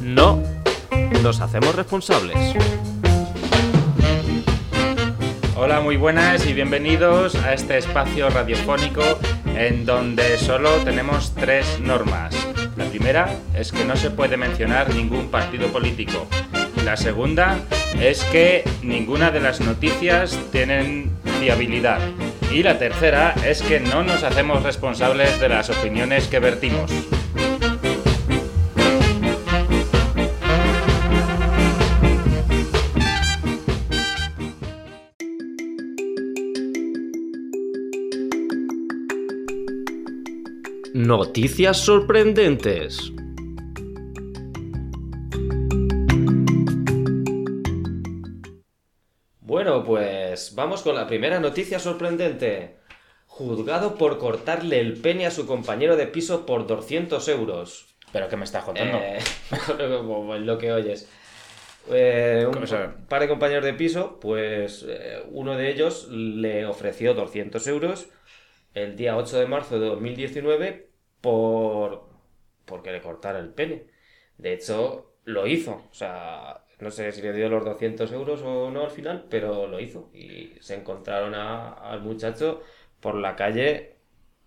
No nos hacemos responsables. Hola, muy buenas y bienvenidos a este espacio radiofónico en donde solo tenemos tres normas. La primera es que no se puede mencionar ningún partido político. La segunda es que ninguna de las noticias tienen fiabilidad. Y la tercera es que no nos hacemos responsables de las opiniones que vertimos. Noticias sorprendentes. Bueno, pues vamos con la primera noticia sorprendente. Juzgado por cortarle el pene a su compañero de piso por 200 euros. ¿Pero qué me estás contando? Eh, lo que oyes. Eh, un par de compañeros de piso, pues eh, uno de ellos le ofreció 200 euros el día 8 de marzo de 2019 por porque le cortara el pene. De hecho, lo hizo. O sea, no sé si le dio los 200 euros o no al final, pero lo hizo. Y se encontraron a- al muchacho por la calle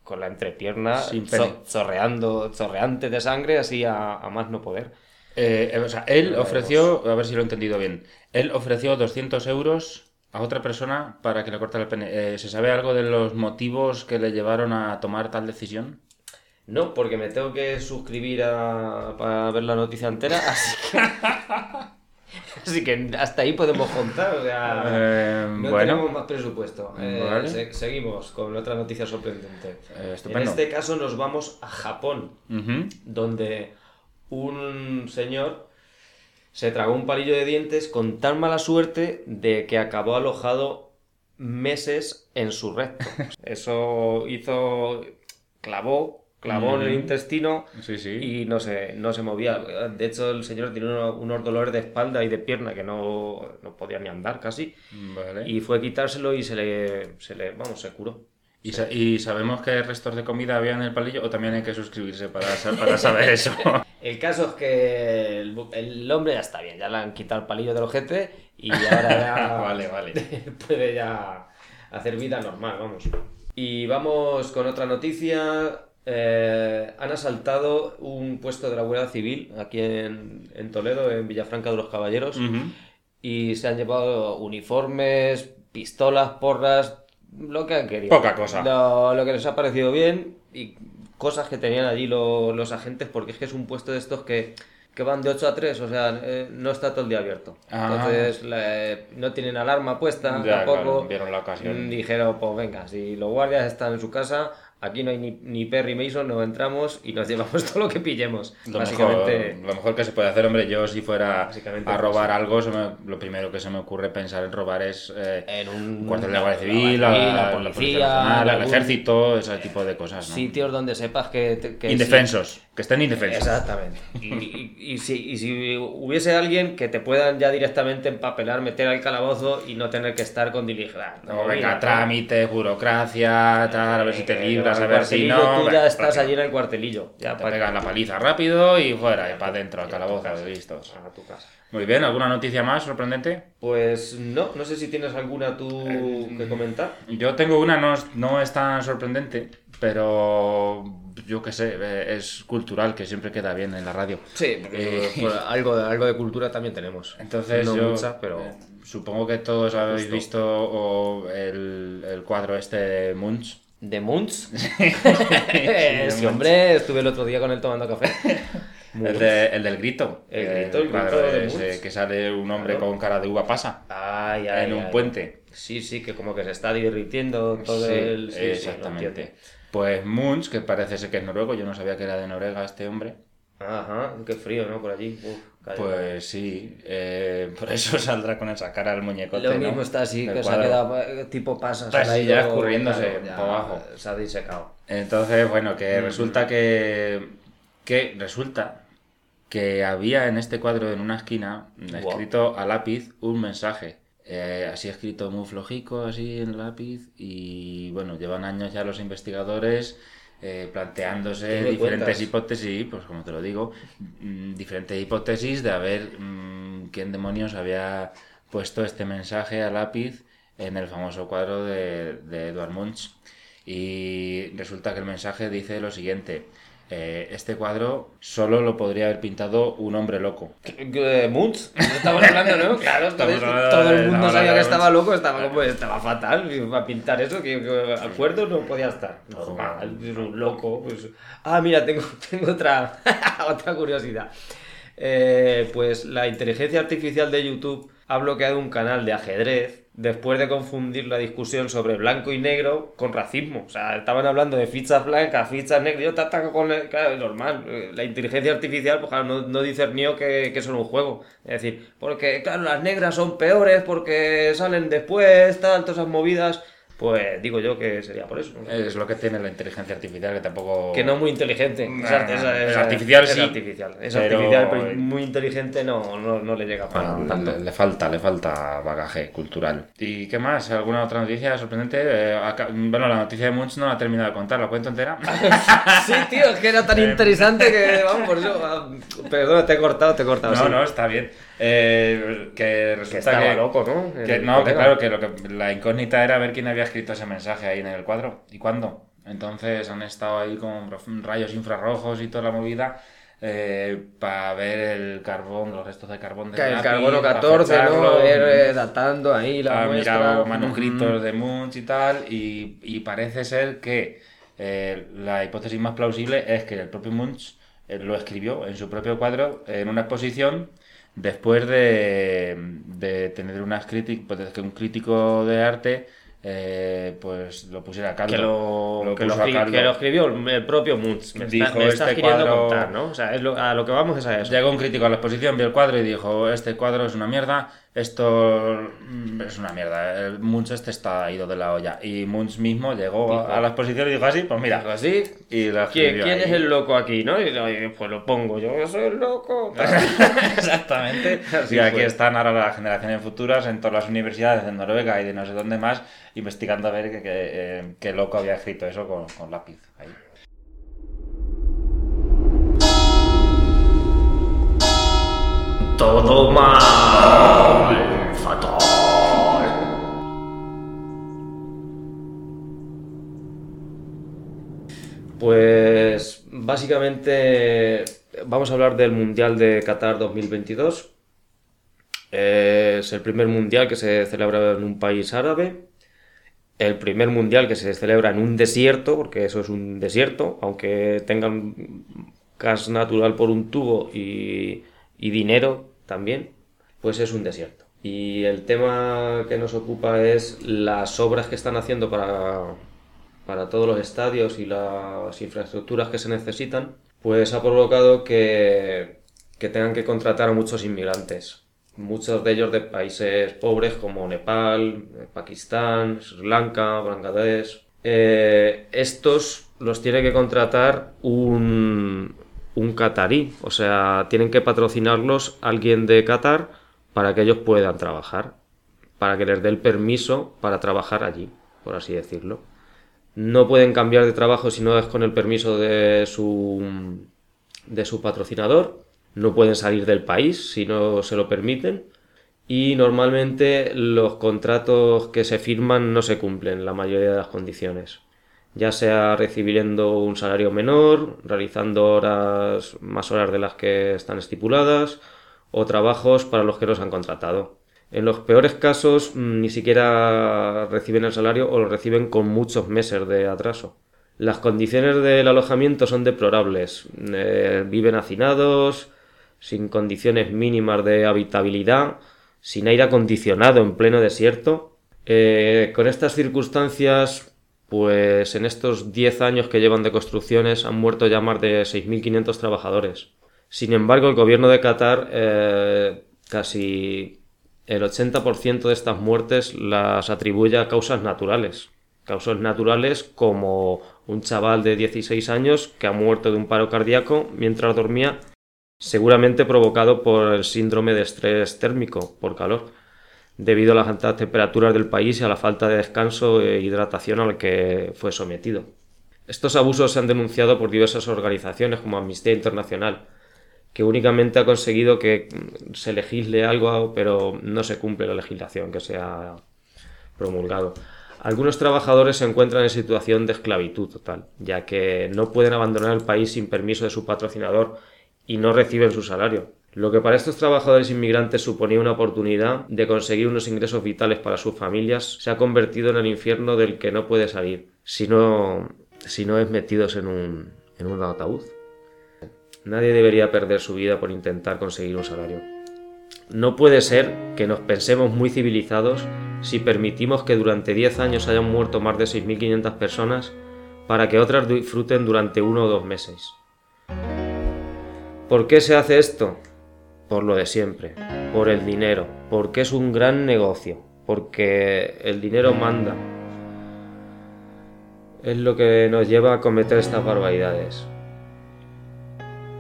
con la entrepierna pene. zorreando, zorreante de sangre, así a, a más no poder. Eh, eh, o sea, él ofreció, a ver si lo he entendido bien, él ofreció 200 euros a otra persona para que le cortara el pene. Eh, ¿Se sabe algo de los motivos que le llevaron a tomar tal decisión? No, porque me tengo que suscribir a, para ver la noticia entera, así que... así que hasta ahí podemos contar, o sea... Eh, no bueno. tenemos más presupuesto. Eh, Vale. se- seguimos con otra noticia sorprendente. Eh, en este caso nos vamos a Japón, donde un señor se tragó un palillo de dientes con tan mala suerte de que acabó alojado meses en su recto. Eso hizo... clavó, clavó en el intestino Sí, sí. y no se, no se movía. De hecho, el señor tiene uno- unos dolores de espalda y de pierna que no, no podía ni andar casi. Vale. Y fue a quitárselo y se le, se le vamos, se curó. ¿Y, sa- y sabemos qué restos de comida había en el palillo o también hay que suscribirse para, para saber eso? El caso es que el, el hombre ya está bien, ya le han quitado el palillo del ojete y ahora ya vale, vale. puede ya hacer vida normal, vamos. Y vamos con otra noticia. Eh, han asaltado un puesto de la Guardia Civil aquí en, en Toledo, en Villafranca de los Caballeros. Y se han llevado uniformes, pistolas, porras, lo que han querido. Poca cosa. Lo, lo que les ha parecido bien y cosas que tenían allí lo- los agentes, porque es que es un puesto de estos que, que van de 8 a 3, o sea, eh, no está todo el día abierto. Ah. Entonces la- no tienen alarma puesta Ya, tampoco. claro, vieron la ocasión. Dijeron, pues venga, si los guardias están en su casa, aquí no hay ni, ni Perry Mason, nos entramos y nos llevamos todo lo que pillemos. Lo Básicamente. mejor, lo mejor que se puede hacer, hombre, yo si fuera a pues, robar algo, se me- lo primero que se me ocurre pensar en robar es eh, En un cuartel de la Guardia la Civil, Guardia la, Civil, la la policía, Nacional, el ejército, ese tipo de cosas, ¿no? sitios donde sepas que... que Indefensos, que estén indefensos. Exactamente. Y, y- y si, y si hubiese alguien que te puedan ya directamente empapelar, meter al calabozo y no tener que estar con diligencia. No, venga, trámites, burocracia, tal, a ver si te libras, a ver si no. Tú ya bueno, estás allí en el cuartelillo. Ya Te pegas la paliza rápido y fuera, y para adentro, al ya a tu calabozo, casa. listos. A tu casa. Muy bien, ¿alguna noticia más sorprendente? Pues no, no sé si tienes alguna tú Eh, que comentar. Yo tengo una, no es tan sorprendente, pero yo qué sé, eh, es cultural, que siempre queda bien en la radio. Sí, porque Eh, algo, de, algo de cultura también tenemos. Entonces no yo mucha, pero... eh, supongo que todos habéis Justo. visto o el, el cuadro este de Munch. ¿De Munch? de sí, Munch. hombre, estuve el otro día con él tomando café. El, de- el del grito. El eh, grito, el grito de ese que sale un hombre Claro. con cara de uva pasa Ay, ay, en un ay. puente. Sí, sí, que como que se está derritiendo todo Sí, el... sí, exactamente. pues Munch, que parece ser que es noruego, yo no sabía que era de Noruega este hombre. Ajá, qué frío, ¿no? Por allí. Uf. Pues sí, eh, por eso saldrá con esa cara el muñecote. Lo ¿no? mismo está así, que se ha quedado eh, tipo pasas. Pues se le ha sí, ya escurriéndose por abajo. Se ha disecado. Entonces, bueno, que Mm. resulta que, que resulta que había en este cuadro en una esquina Guau. escrito a lápiz un mensaje. Eh, así escrito muy flojico, así en lápiz. Y bueno, llevan años ya los investigadores eh, planteándose ¿Qué me diferentes cuentas? hipótesis, pues como te lo digo, mm, diferentes hipótesis de a ver mm, quién demonios había puesto este mensaje a lápiz en el famoso cuadro de, de Edvard Munch. Y resulta que el mensaje dice lo siguiente. Eh, este cuadro solo lo podría haber pintado un hombre loco. Munch, estamos hablando, ¿no? Claro, entonces todo el mundo sabía que estaba loco, estaba, como- estaba fatal para pintar eso, que, que acuerdo no podía estar. Normal, un loco. Pues. Ah, mira, tengo, tengo otra, otra curiosidad. Eh, pues la inteligencia artificial de YouTube ha bloqueado un canal de ajedrez después de confundir la discusión sobre blanco y negro con racismo. O sea, estaban hablando de fichas blancas, fichas negras, yo te ataco con... el- Claro, normal. Eh, La inteligencia artificial, pues claro, no, no discernió que, que era un juego. Es decir, porque, claro, las negras son peores porque salen después, tal, todas esas movidas. Pues digo yo que sería por eso. Es lo que tiene la inteligencia artificial, que tampoco... Que no muy inteligente. Es, Nah, art- es- es es- artificial, es sí, artificial. Es pero- artificial, pero muy inteligente no, no, no le llega para Bueno, tanto. le, le falta, le falta bagaje cultural. ¿Y qué más? ¿Alguna otra noticia sorprendente? Eh, acá- bueno, la noticia de Munch no la he terminado de contar, ¿la cuento entera? Sí, tío, es que era tan interesante que, vamos, por eso. ah, Perdona, te he cortado, te he cortado. no, sí. no, está bien. Eh, que resulta Que estaba que... loco, ¿no? que- no, que claro, que, lo que la incógnita era ver quién había escrito ese mensaje ahí en el cuadro y cuándo. Entonces han estado ahí con rayos infrarrojos y toda la movida para ver el carbón, los restos de carbón Que el carbono pa 14, ¿no? Ver, eh, datando ahí la ha muestra. mirado manuscritos de Munch y tal, y, y parece ser que eh, la hipótesis más plausible es que el propio Munch eh, lo escribió en su propio cuadro en una exposición después de, de tener unas críticas, pues, que un crítico de arte eh, pues lo pusiera a caldo. Que lo, Lo que, lo puso a escri- caldo. que lo escribió el, propio Munch. Me, está- Dijo, me estás este queriendo cuadro- contar, ¿no? O sea, es lo- a lo que vamos es a eso. Llegó un crítico a la exposición, vio el cuadro y dijo, este cuadro es una mierda, esto mm, es una mierda, el Munch este está ido de la olla. Y Munch mismo llegó Dijo- a la exposición y dijo así, pues mira, Dijo así. y lo ¿Quién, quién es el loco aquí, no? Y pues lo pongo yo, yo soy el loco. Exactamente. Así y aquí fue. están ahora las generaciones futuras en todas las universidades de Noruega y de no sé dónde más, investigando a ver qué, qué, eh, qué loco había escrito eso con, con lápiz. Ahí. Todo mal, Pues básicamente vamos a hablar del Mundial de Qatar 2022. Es el primer mundial que se celebra en un país árabe. El primer mundial que se celebra en un desierto, porque eso es un desierto, aunque tengan gas natural por un tubo y, y dinero también, pues es un desierto. Y el tema que nos ocupa es las obras que están haciendo para, para todos los estadios y las infraestructuras que se necesitan, pues ha provocado que, tengan que contratar a muchos inmigrantes. Muchos de ellos de países pobres como Nepal, Pakistán, Sri Lanka, Bangladesh. Eh, estos los tiene que contratar un, un catarí, o sea, tienen que patrocinarlos alguien de Qatar para que ellos puedan trabajar, para que les dé el permiso para trabajar allí, por así decirlo. No pueden cambiar de trabajo si no es con el permiso de su, patrocinador. No pueden salir del país si no se lo permiten. Y normalmente los contratos que se firman no se cumplen la mayoría de las condiciones. Ya sea recibiendo un salario menor, realizando horas, más horas de las que están estipuladas, o trabajos para los que los han contratado. En los peores casos mm, ni siquiera reciben el salario o lo reciben con muchos meses de atraso. Las condiciones del alojamiento son deplorables. Eh, viven hacinados, sin condiciones mínimas de habitabilidad, sin aire acondicionado en pleno desierto. Eh, con estas circunstancias, pues en estos 10 años que llevan de construcciones han muerto ya más de 6.500 trabajadores. Sin embargo, el gobierno de Qatar eh, casi el 80% de estas muertes las atribuye a causas naturales. Causas naturales como un chaval de 16 años que ha muerto de un paro cardíaco mientras dormía, seguramente provocado por el síndrome de estrés térmico por calor, debido a las altas temperaturas del país y a la falta de descanso e hidratación al que fue sometido. Estos abusos se han denunciado por diversas organizaciones como Amnistía Internacional, que únicamente ha conseguido que se legisle algo, pero no se cumple la legislación que se ha promulgado. Algunos trabajadores se encuentran en situación de esclavitud total, ya que no pueden abandonar el país sin permiso de su patrocinador y no reciben su salario. Lo que para estos trabajadores inmigrantes suponía una oportunidad de conseguir unos ingresos vitales para sus familias se ha convertido en el infierno del que no puede salir si no, si no es metidos en un, en un ataúd. Nadie debería perder su vida por intentar conseguir un salario. No puede ser que nos pensemos muy civilizados si permitimos que durante 10 años hayan muerto más de 6.500 personas para que otras disfruten durante uno o dos meses. ¿Por qué se hace esto? Por lo de siempre, por el dinero, porque es un gran negocio, porque el dinero manda. Es lo que nos lleva a cometer estas barbaridades.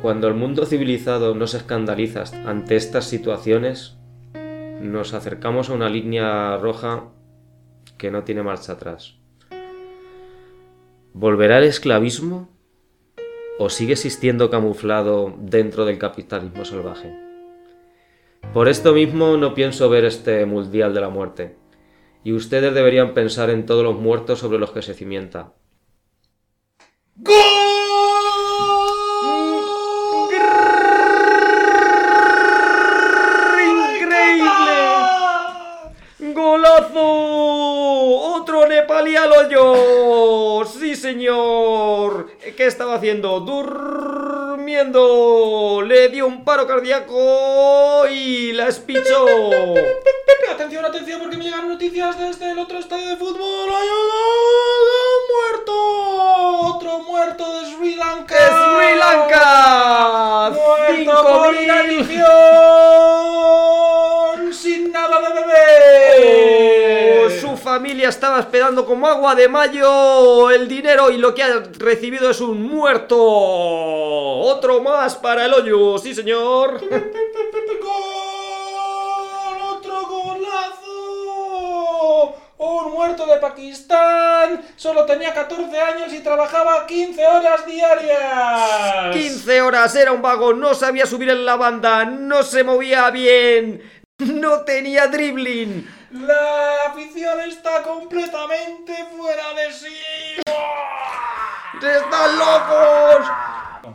Cuando el mundo civilizado no se escandaliza ante estas situaciones, nos acercamos a una línea roja que no tiene marcha atrás. ¿Volverá el esclavismo o sigue existiendo camuflado dentro del capitalismo salvaje? Por esto mismo no pienso ver este Mundial de la Muerte, y ustedes deberían pensar en todos los muertos sobre los que se cimienta. ¡Otro nepalí al hoyo! ¡Sí, señor! ¿Qué estaba haciendo? ¡Durmiendo! Le dio un paro cardíaco y la espichó. atención, atención, porque me llegan noticias desde el otro estadio de fútbol. ¡Hay un muerto! ¡Otro muerto de Sri Lanka! ¡De Sri Lanka! ¡Muerto por inanición! Familia estaba esperando como agua de mayo el dinero y lo que ha recibido es un muerto. Otro más para el hoyo, sí señor. ¡Gol! ¡Otro golazo! Un muerto de Pakistán. Solo tenía 14 años y trabajaba 15 horas diarias. 15 horas, era un vago, no sabía subir en la banda, no se movía bien, no tenía dribbling. La afición está completamente fuera de sí. ¡Están locos!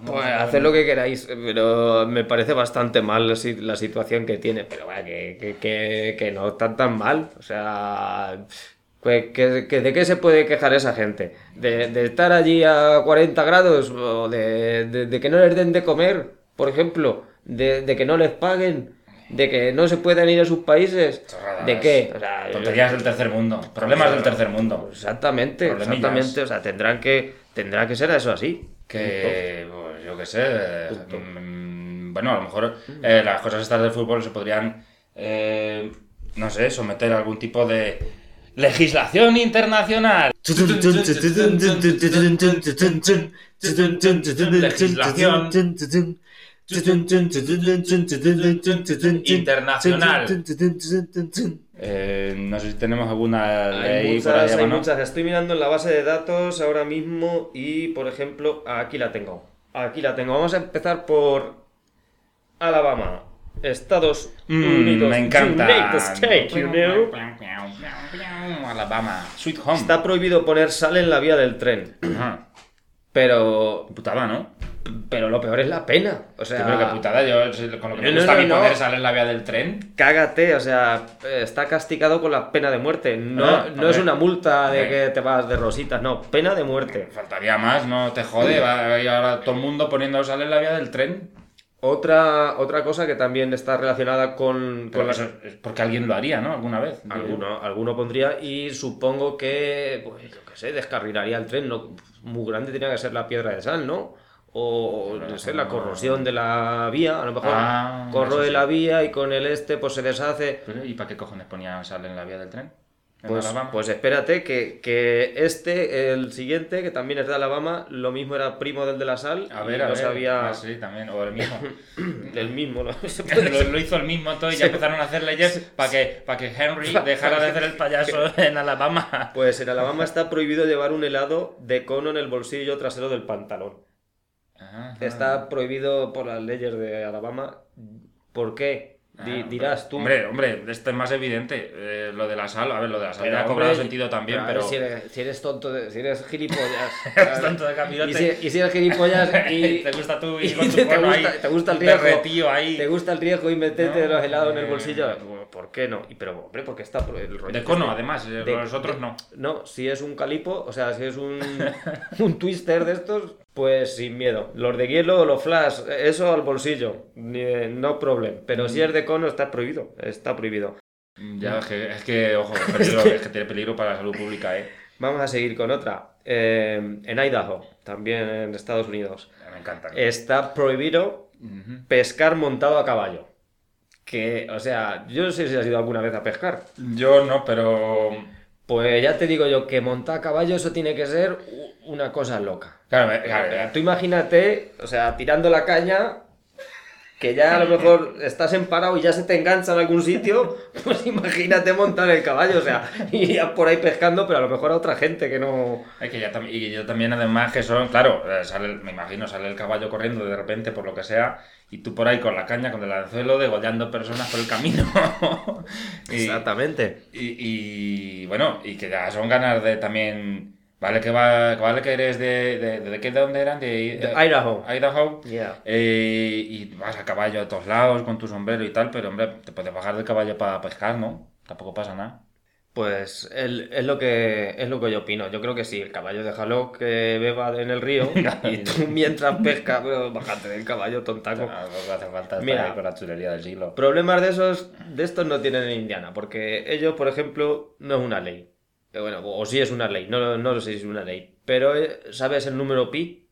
Pues haced lo que queráis, pero me parece bastante mal la, si- la situación que tiene. Pero vaya, que, que, que, que no está tan mal. O sea, pues, que, que- ¿de qué se puede quejar esa gente? ¿De, de estar allí a 40 grados? ¿O de, de- de que no les den de comer, por ejemplo? ¿De, de que no les paguen? ¿De que no se puedan ir a sus países? Chorradas. ¿De qué? O sea, Tonterías del tercer mundo. Problemas del tercer mundo. Exactamente, exactamente. O sea, tendrán que, tendrá que ser eso así. Que, pues, yo qué sé. mm, Bueno, a lo mejor eh, las cosas estas del fútbol se podrían, eh, no sé, someter a algún tipo de legislación internacional. Internacional. Eh, no sé si tenemos alguna Hay ley por muchas, ahí, hay ¿no? muchas. Estoy mirando en la base de datos ahora mismo y, por ejemplo, aquí la tengo. Aquí la tengo. Vamos a empezar por Alabama, Estados Mm, Unidos. me encanta. United States, you know. Alabama, Sweet Home. Está prohibido poner sal en la vía del tren. Pero, Putada, ¿no? Pero lo peor es la pena. O sea, creo que putada, yo con lo que me gusta no, a mí no, poner no. sal en la vía del tren. cágate. O sea, está castigado con la pena de muerte. No, Ah, no es una multa de que te vas de rositas, no. Pena de muerte. Faltaría más, no te jode. Va y ahora todo el mundo poniendo sal en la vía del tren. Otra, otra cosa que también está relacionada con, Pero con la, es porque alguien lo haría, ¿no? Alguna vez. Alguno, alguno pondría y supongo que, pues yo qué sé, descarrilaría el tren. No, muy grande tenía que ser la piedra de sal, ¿no? O no sé, la corrosión de la vía. A lo mejor Ah, corroe sí. la vía y con el este pues se deshace. Pero, ¿Y para qué cojones ponían sal en la vía del tren? en Pues, pues espérate que, que este, el siguiente, que también es de Alabama, lo mismo era primo del de la sal. a y ver, a no ver. sabía Ah, sí, también. O el mismo. el mismo. lo, lo hizo el mismo todo y ya Sí. empezaron a hacer leyes para que, para que Henry dejara de hacer el payaso en Alabama. Pues en Alabama está prohibido llevar un helado de cono en el bolsillo trasero del pantalón. Ajá. Está prohibido por las leyes de Alabama. ¿Por qué? Ah, dirás tú. Hombre, hombre, esto es más evidente. Eh, lo de la sal, a ver, lo de la sal Pero, ya ha hombre, cobrado sentido también, pero. Si eres, si eres tonto, de- si eres gilipollas. Eres tonto de capirote. Y si, y si eres gilipollas y. te gusta tú y y con tu te gusta- ahí. te gusta el riesgo. derretido ahí. ¿Te gusta el riesgo y meterte No, los helados en el bolsillo? ¿Por qué no? Y pero, hombre, porque está el rollo. De cono, este. además, eh, De- los otros de- no. No, si es un calipo, o sea, si es un, un twister de estos, pues sin miedo. Los de hielo los flash, eso al bolsillo, no problem. Pero Mm. si es de cono, está prohibido. Está prohibido. Ya, es que, es que ojo, peligro, es que tiene peligro para la salud pública, ¿eh? Vamos a seguir con otra. Eh, en Idaho, también en Estados Unidos, Me encanta. está prohibido pescar montado a caballo. Que, o sea, yo no sé si has ido alguna vez a pescar. Yo no, pero. Pues ya te digo yo que montar a caballo eso tiene que ser una cosa loca. Claro, claro, Tú imagínate, o sea, tirando la caña, que ya a lo mejor estás emparado y ya se te engancha en algún sitio, pues imagínate montar el caballo, o sea, irías por ahí pescando, pero a lo mejor a otra gente que no... Es que ya y yo también además que son, claro, eh, sale, me imagino, sale el caballo corriendo de repente por lo que sea y tú por ahí con la caña, con el anzuelo, degollando personas por el camino. y, Exactamente. y, y, bueno, y que ya son ganas de también, vale que va, vale que eres de, de, de, de dónde eran, de, De Idaho. Idaho. Yeah. Eh, y vas a caballo a todos lados con tu sombrero y tal, pero hombre, te puedes bajar del caballo para pescar, ¿no? Tampoco pasa nada. Pues es lo que es lo que yo opino. Yo creo que sí, el caballo déjalo que beba en el río y tú mientras pescas, pues, bájate del caballo, tontaco. Tampoco hace falta estar Mira. ahí con la chulería del siglo. Problemas de esos, de estos no tienen en Indiana, porque ellos, por ejemplo, no es una ley. Bueno, o sí es una ley, no, no lo sé si es una ley. Pero, eh, ¿sabes el número pi?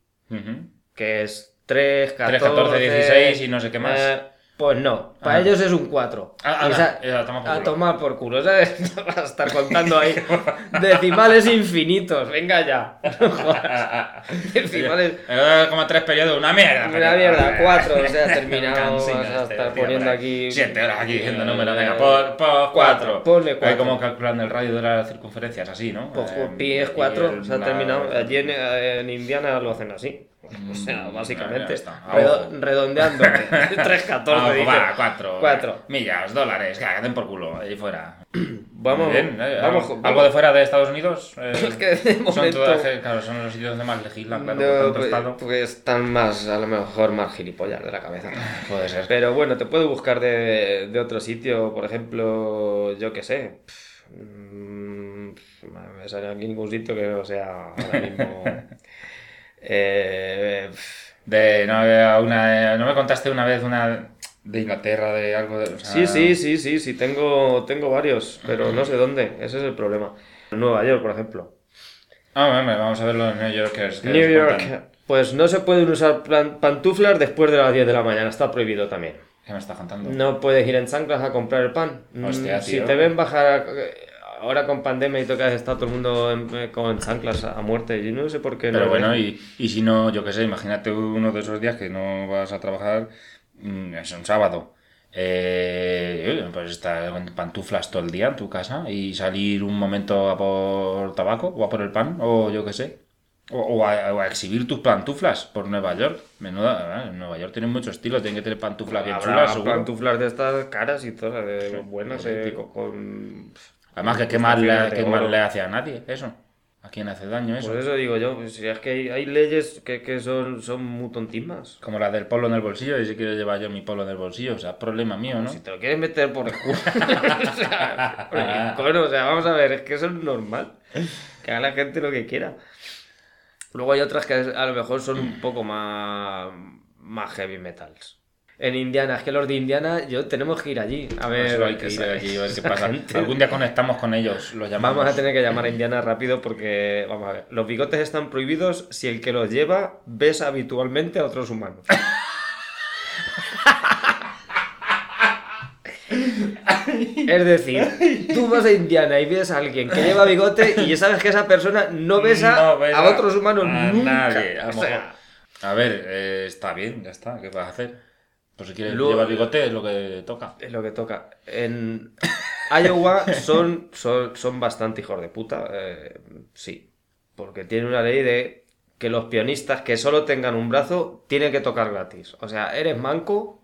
Que es 3, 14, 3, 14, 16 y no sé qué más. Eh, pues no, para Ah. ellos es un 4. Ah, ah, eh, a tomar por a culo. tomar por culo, ¿sabes? Vas a estar contando ahí decimales infinitos, venga ya. No decimales... Eh, como tres periodos, una mierda. Una mierda, cuatro, o sea, Cansino vas a estar tío, poniendo aquí- Siete horas aquí diciendo Eh, números, venga, eh, por, por cuatro. ponle Ahí cuatro. como calculando el radio de las circunferencias, así, ¿no? Pues Eh, pi es y 4, el- se ha terminado. Allí en, en Indiana lo hacen así. O sea, Mm, básicamente. redo- redondeando. 3, 14, Ah, dice. va, cuatro. Cuatro. Millas, dólares, que den por culo, ahí fuera. Vamos, bien, eh, vamos, ¿algo, vamos. algo de fuera de Estados Unidos? Eh, Es que de son momento- todas, eh, claro, son los sitios donde más legislan, claro, No, tanto pues, estado. pues están más, a lo mejor, más gilipollas de la cabeza. Puede ser. Pero bueno, te puedo buscar de, de otro sitio, por ejemplo, yo qué sé. Pff, mm, no me sale aquí ningún sitio que no sea ahora mismo. Eh, De, no, eh, una, eh, ¿no me contaste una vez una de Inglaterra, de algo de... o sea, Sí, sí, sí, sí, sí, tengo, tengo varios, pero no sé dónde, ese es el problema. Nueva York, por ejemplo. Ah, bueno, vamos a verlo en New York. Que es, que New es York, pues no se pueden usar pantuflas después de las 10 de la mañana, está prohibido también. ¿Qué me estás contando? No puedes ir en chanclas a comprar el pan. Hostia, Mm, Si te ven bajar, a- ahora con pandemia y has estado todo el mundo en- eh, con chanclas a muerte, yo no sé por qué no. Pero bueno, y, y si no, yo qué sé, imagínate uno de esos días que no vas a trabajar, mm, es un sábado. Eh, pues estar con pantuflas todo el día en tu casa y salir un momento a por tabaco o a por el pan o yo qué sé. O, o a, o a exhibir tus pantuflas por Nueva York. Menuda, ¿eh? en Nueva York tienen mucho estilo, tienen que tener pantuflas bien chulas, pantuflas de estas caras y todas, de buenas, eh, tío. con... Además, que qué mal, le, qué mal le hace a nadie eso. ¿A quién hace daño eso? Por eso digo yo, pues, si es que hay, hay leyes que, que son, son muy. Como la del polo en el bolsillo, y si quiero llevar yo mi polo en el bolsillo, o sea, problema mío, ¿no? Si te lo quieres meter por el culo. o sea, por el cono, o sea, vamos a ver, es que eso es normal. Que haga la gente lo que quiera. Luego hay otras que a lo mejor son un poco más, más heavy metals. En Indiana, es que los de Indiana, yo tenemos que ir allí. A ver, Eso hay que ir esa- allí a ver qué pasa. gente. Algún día conectamos con ellos, los llamamos. Vamos a tener que llamar a Indiana rápido porque, vamos a ver, los bigotes están prohibidos si el que los lleva besa habitualmente a otros humanos. Es decir, tú vas a Indiana y ves a alguien que lleva bigote y ya sabes que esa persona no besa No besa a otros humanos a nunca. nadie, a lo O sea, mejor. A ver, eh, está bien, ya está. ¿Qué vas a hacer? Pues si quieres Luego- llevar bigote es lo que toca. es lo que toca. En Iowa son, son, son bastante hijos de puta, eh, sí. Porque tiene una ley de que los pianistas que solo tengan un brazo tienen que tocar gratis. O sea, eres manco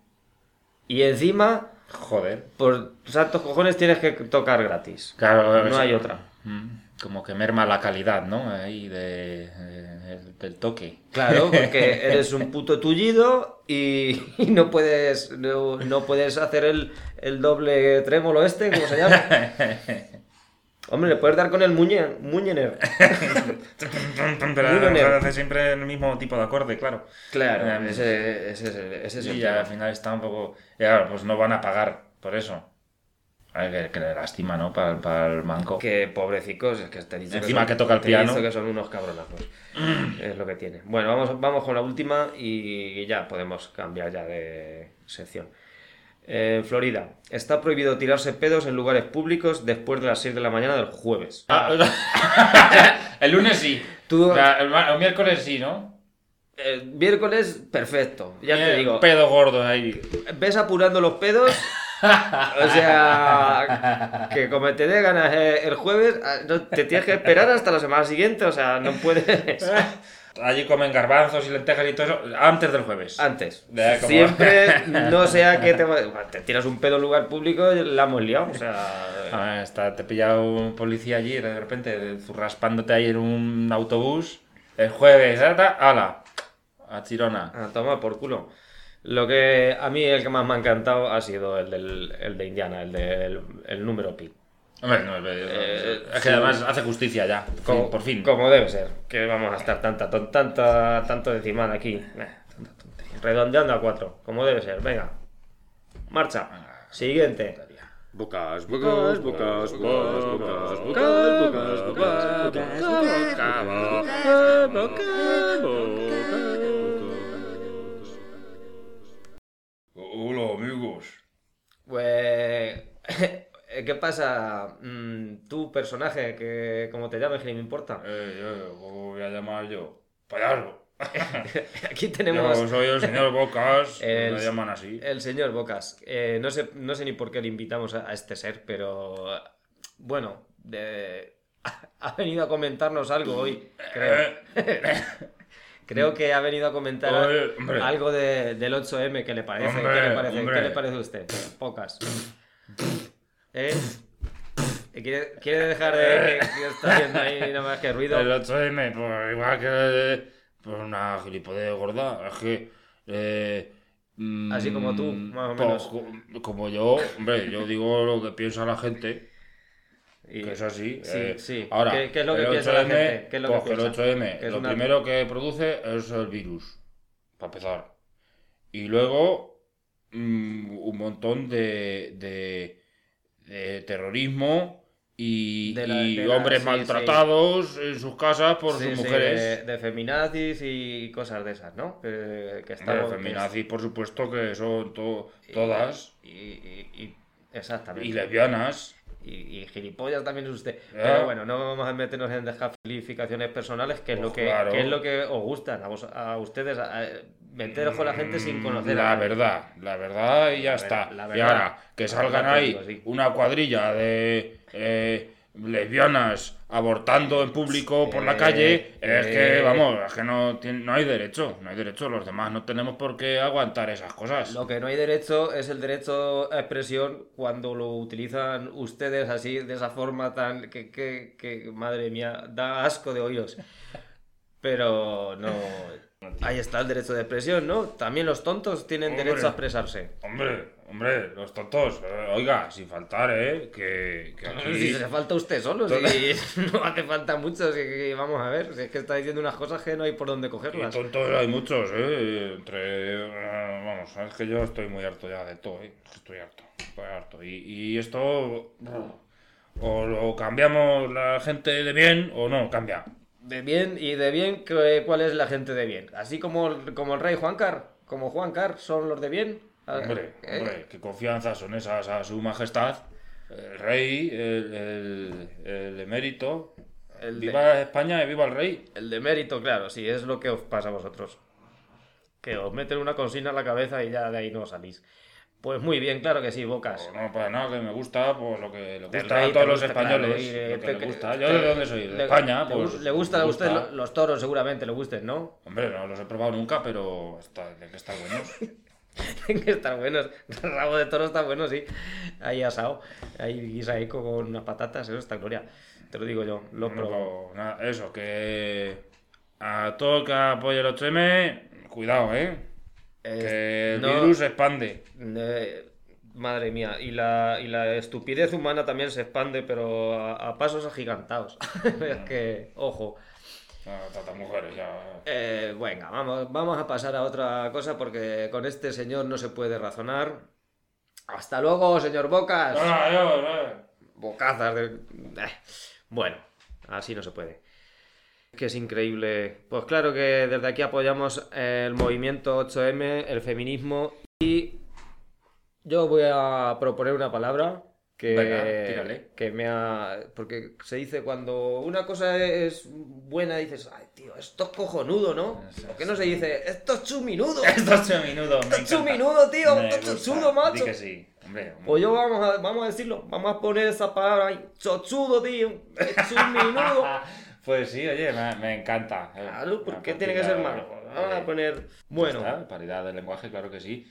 y encima Joder. por santos cojones tienes que tocar gratis. Claro, No hay otra. Mm, Como que merma la calidad, ¿no? Ahí de, de- del toque. Claro, porque eres un puto tullido y, y no puedes no, no puedes hacer el, el doble trémolo este, ¿cómo se llama? Hombre, le puedes dar con el muñe, muñener. Pero hace siempre el mismo tipo de acorde, claro. Claro, Eh, ese, ese, ese es el Y ya al final está un poco. Ya, pues no van a pagar por eso. Ay, que, que lástima, ¿no? Para, para el manco. Que pobrecicos, es que te he dicho Encima son- que toca el te piano. que son unos cabronazos. Es lo que tiene. Bueno, vamos, vamos con la última y ya podemos cambiar ya de sección. En Florida, está prohibido tirarse pedos en lugares públicos después de las 6 de la mañana del jueves. Ah, el lunes sí. Tú- O sea, el, miércoles sí, ¿no? El miércoles, perfecto. Ya te Eh, digo, Pedo gordo ahí. ves apurando los pedos. O sea, que como te dé ganas eh, el jueves, ah, te tienes que esperar hasta la semana siguiente. O sea, no puedes. Allí comen garbanzos y lentejas y todo eso antes del jueves. Antes. Como- Siempre, no sea que te, te tiras un pedo en lugar público, la hemos liado. O sea, Ah, está, te pilla un policía allí de repente raspándote ahí en un autobús. El jueves. ¡Hala! A Chirona. a tomar por culo. Lo que a mí el que más me ha encantado ha sido el, del, el de Indiana, el del el número pi. Hombre, no, es- Eh, es que sí. además hace justicia ya. Como, por fin. Como debe ser. Que vamos a estar tanta, ton- tanta, tanto decimal aquí. Eh. Redondeando a cuatro. Como debe ser. Venga. Marcha. Siguiente. Bocas, bocas, bocas, bocas, bocas, bocas, bocas, bocas, Hola, amigos. Pues. ¿Qué pasa? Mm, Tu personaje, que como te llames, que ni me importa. Eh, yo, ¿cómo voy a llamar yo? Payaso. Aquí tenemos Yo soy el señor Bocas. El- Me llaman así. el señor Bocas. Eh, no, sé, no sé ni por qué le invitamos a, a este ser, pero. Bueno, ha venido a comentarnos algo hoy, creo. Creo que ha venido a comentar hombre. algo de- del 8M. ¿Qué le parece? Hombre, ¿Qué, le parece? hombre. ¿Qué le parece a usted? Pocas. ¿Eh? ¿Quiere, quiere dejar de que, que está haciendo ahí nada más que ruido? El 8M, pues igual que. Pues una gilipollez gorda. Es que. eh, mm, Así como tú, más o pues, menos. co- como yo, hombre, yo digo lo que piensa la gente. Y- Que es así. Sí, eh, sí. Ahora, ¿Qué, qué es lo que el piensa la 8M, gente? ¿Qué es lo pues que el piensa? 8M, Que es lo una- primero que produce es el virus, para empezar. Y luego mm, un montón de, de, de terrorismo y, De la- y de la- hombres sí, maltratados en sus casas por sus mujeres. de, de feminazis y cosas de esas, ¿no? Que, que estamos- que- feminazis, por supuesto, que son to- todas. Y, y- y- exactamente. Y lesbianas. Y, y gilipollas también es usted. Ya. Pero bueno, no vamos a meternos en dejar calificaciones personales, que es, Pues lo, que, claro. que es lo que os gustan a, vos- a ustedes. a- a- meteros con la gente sin conocer la verdad, la verdad y ya La está. verdad, y ahora, que salgan ahí sí. una cuadrilla de eh, lesbianas abortando en público por la calle, es que, vamos, es que no, no hay derecho, no hay derecho. Los demás no tenemos por qué aguantar esas cosas. Lo que no hay derecho es el derecho a expresión cuando lo utilizan ustedes así, de esa forma tan. que, que, que, madre mía, da asco de oídos. Pero no. Ahí está el derecho de expresión, ¿no? También los tontos tienen Hombre. derecho a expresarse. Hombre, hombre, los tontos, eh, oiga, sin faltar, ¿eh? Que, que aquí... Si se falta usted solo, si no hace falta mucho, si que- vamos a ver, si es que está diciendo unas cosas que no hay por dónde Y cogerlas. tontos hay muchos, ¿eh? Entre... eh, Vamos, es que yo estoy muy harto ya de todo, ¿eh? Estoy harto, estoy harto. Y, y esto... O lo cambiamos la gente de bien o no cambia. De bien y de bien, ¿qué- ¿cuál es la gente de bien? Así como, el- como el rey Juancar, como Juancar, son los de bien. Ah, Hombre, ¿eh? hombre, qué confianza son esas a su majestad. El rey, el, el, el emérito. El de- viva España y viva el rey. El de mérito, claro, sí, es lo que os pasa a vosotros. Que os meten una consigna en la cabeza y ya de ahí no salís. Pues muy bien, claro que sí, Bocas. Pues no, pues no, que me gusta pues lo que le gusta rey, a todos los gusta, españoles. claro, lo que le gusta. te- Yo de dónde soy, de le- España, pues. le gusta, gustan lo- los toros, seguramente le gusten, ¿no? Hombre, no los he probado nunca, pero está, de que están buenos. Tienen que estar buenos. El rabo de toro está bueno, sí. Ahí asado. Ahí guisaico con unas patatas, eso está gloria. Te lo digo yo, lo No, probado. pues, nada, eso, que a todo el que apoye el 8M, cuidado, ¿eh? El no- virus se expande. Eh, madre mía, y la, y la estupidez humana también se expande, pero a, a pasos agigantados. es que, ojo. Tata mujeres, ya. Eh, venga, vamos, vamos a pasar a otra cosa porque con este señor no se puede razonar. Hasta luego, señor Bocas. Yo, eh. Bocazas de... Eh, Bueno, así no se puede. Que es increíble. Pues claro que desde aquí apoyamos el movimiento 8M, el feminismo y yo voy a proponer una palabra que, Venga, que me ha... Porque se dice cuando una cosa es buena, dices, ay tío, esto es cojonudo, ¿no? Eso ¿Por qué no se dice, esto es chuminudo? Esto es chuminudo, Esto es chuminudo, tío, Me esto es chuchudo, macho. Que sí, hombre. Pues yo vamos a, vamos a decirlo, vamos a poner esa palabra ahí, chochudo, tío, es un minudo. Pues sí, oye, me, me encanta. eh. Claro, ¿por qué tiene que ser malo? eh, Vamos a poner, bueno, está, paridad de lenguaje, claro que sí.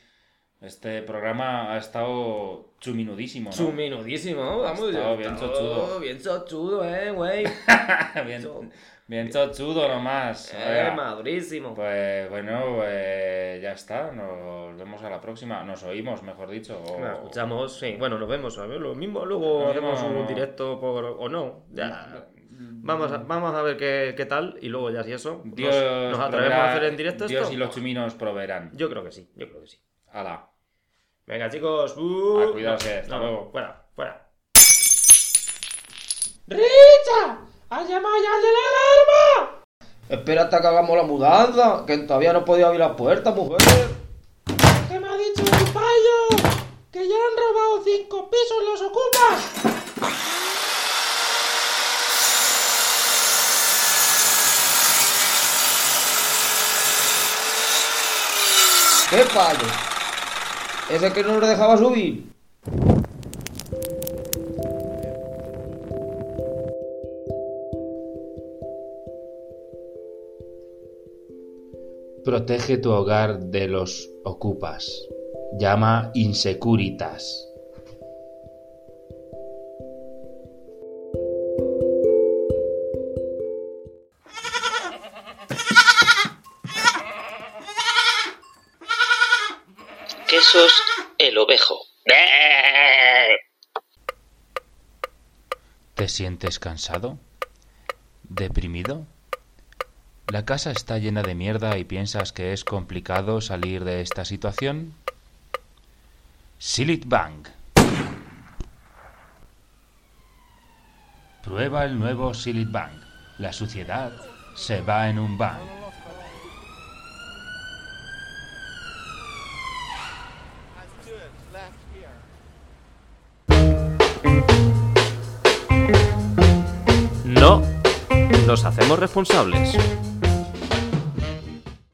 Este programa ha estado chuminudísimo, ¿no? chuminudísimo, vamos. estado yo- bien estado chochudo. Bien chochudo, eh, güey. bien, bien chochudo nomás. Eh, madurísimo. Pues bueno, eh, ya está. Nos vemos a la próxima. Nos oímos, mejor dicho. o- Nos escuchamos, sí, bueno, nos vemos, a ver, lo mismo, luego hacemos un directo por, o no, ya. Vamos a, vamos a ver qué, qué tal y luego ya si eso, nos- Dios nos, atrevemos proveerá- a hacer en directo Dios esto. y los chuminos proveerán. Yo creo que sí, yo creo que sí. Hala. Venga, chicos. Uh, A cuidarse, hasta luego. Fuera, fuera. ¡Richa! ¡Ha llamado ya al de la alarma! Espera hasta que hagamos la mudanza, que todavía no podía abrir la puerta, mujer. ¿Qué me ha dicho el payo? Que ya han robado cinco pisos los ocupas. ¿Qué fallo? ¿Ese que no nos dejaba subir? Protege tu hogar de los ocupas. Llama Insecuritas. El Ovejo. ¿Te sientes cansado? ¿Deprimido? ¿La casa está llena de mierda y piensas que es complicado salir de esta situación? Silit Bang. Prueba el nuevo Silit Bang. La suciedad se va en un bang. Responsables.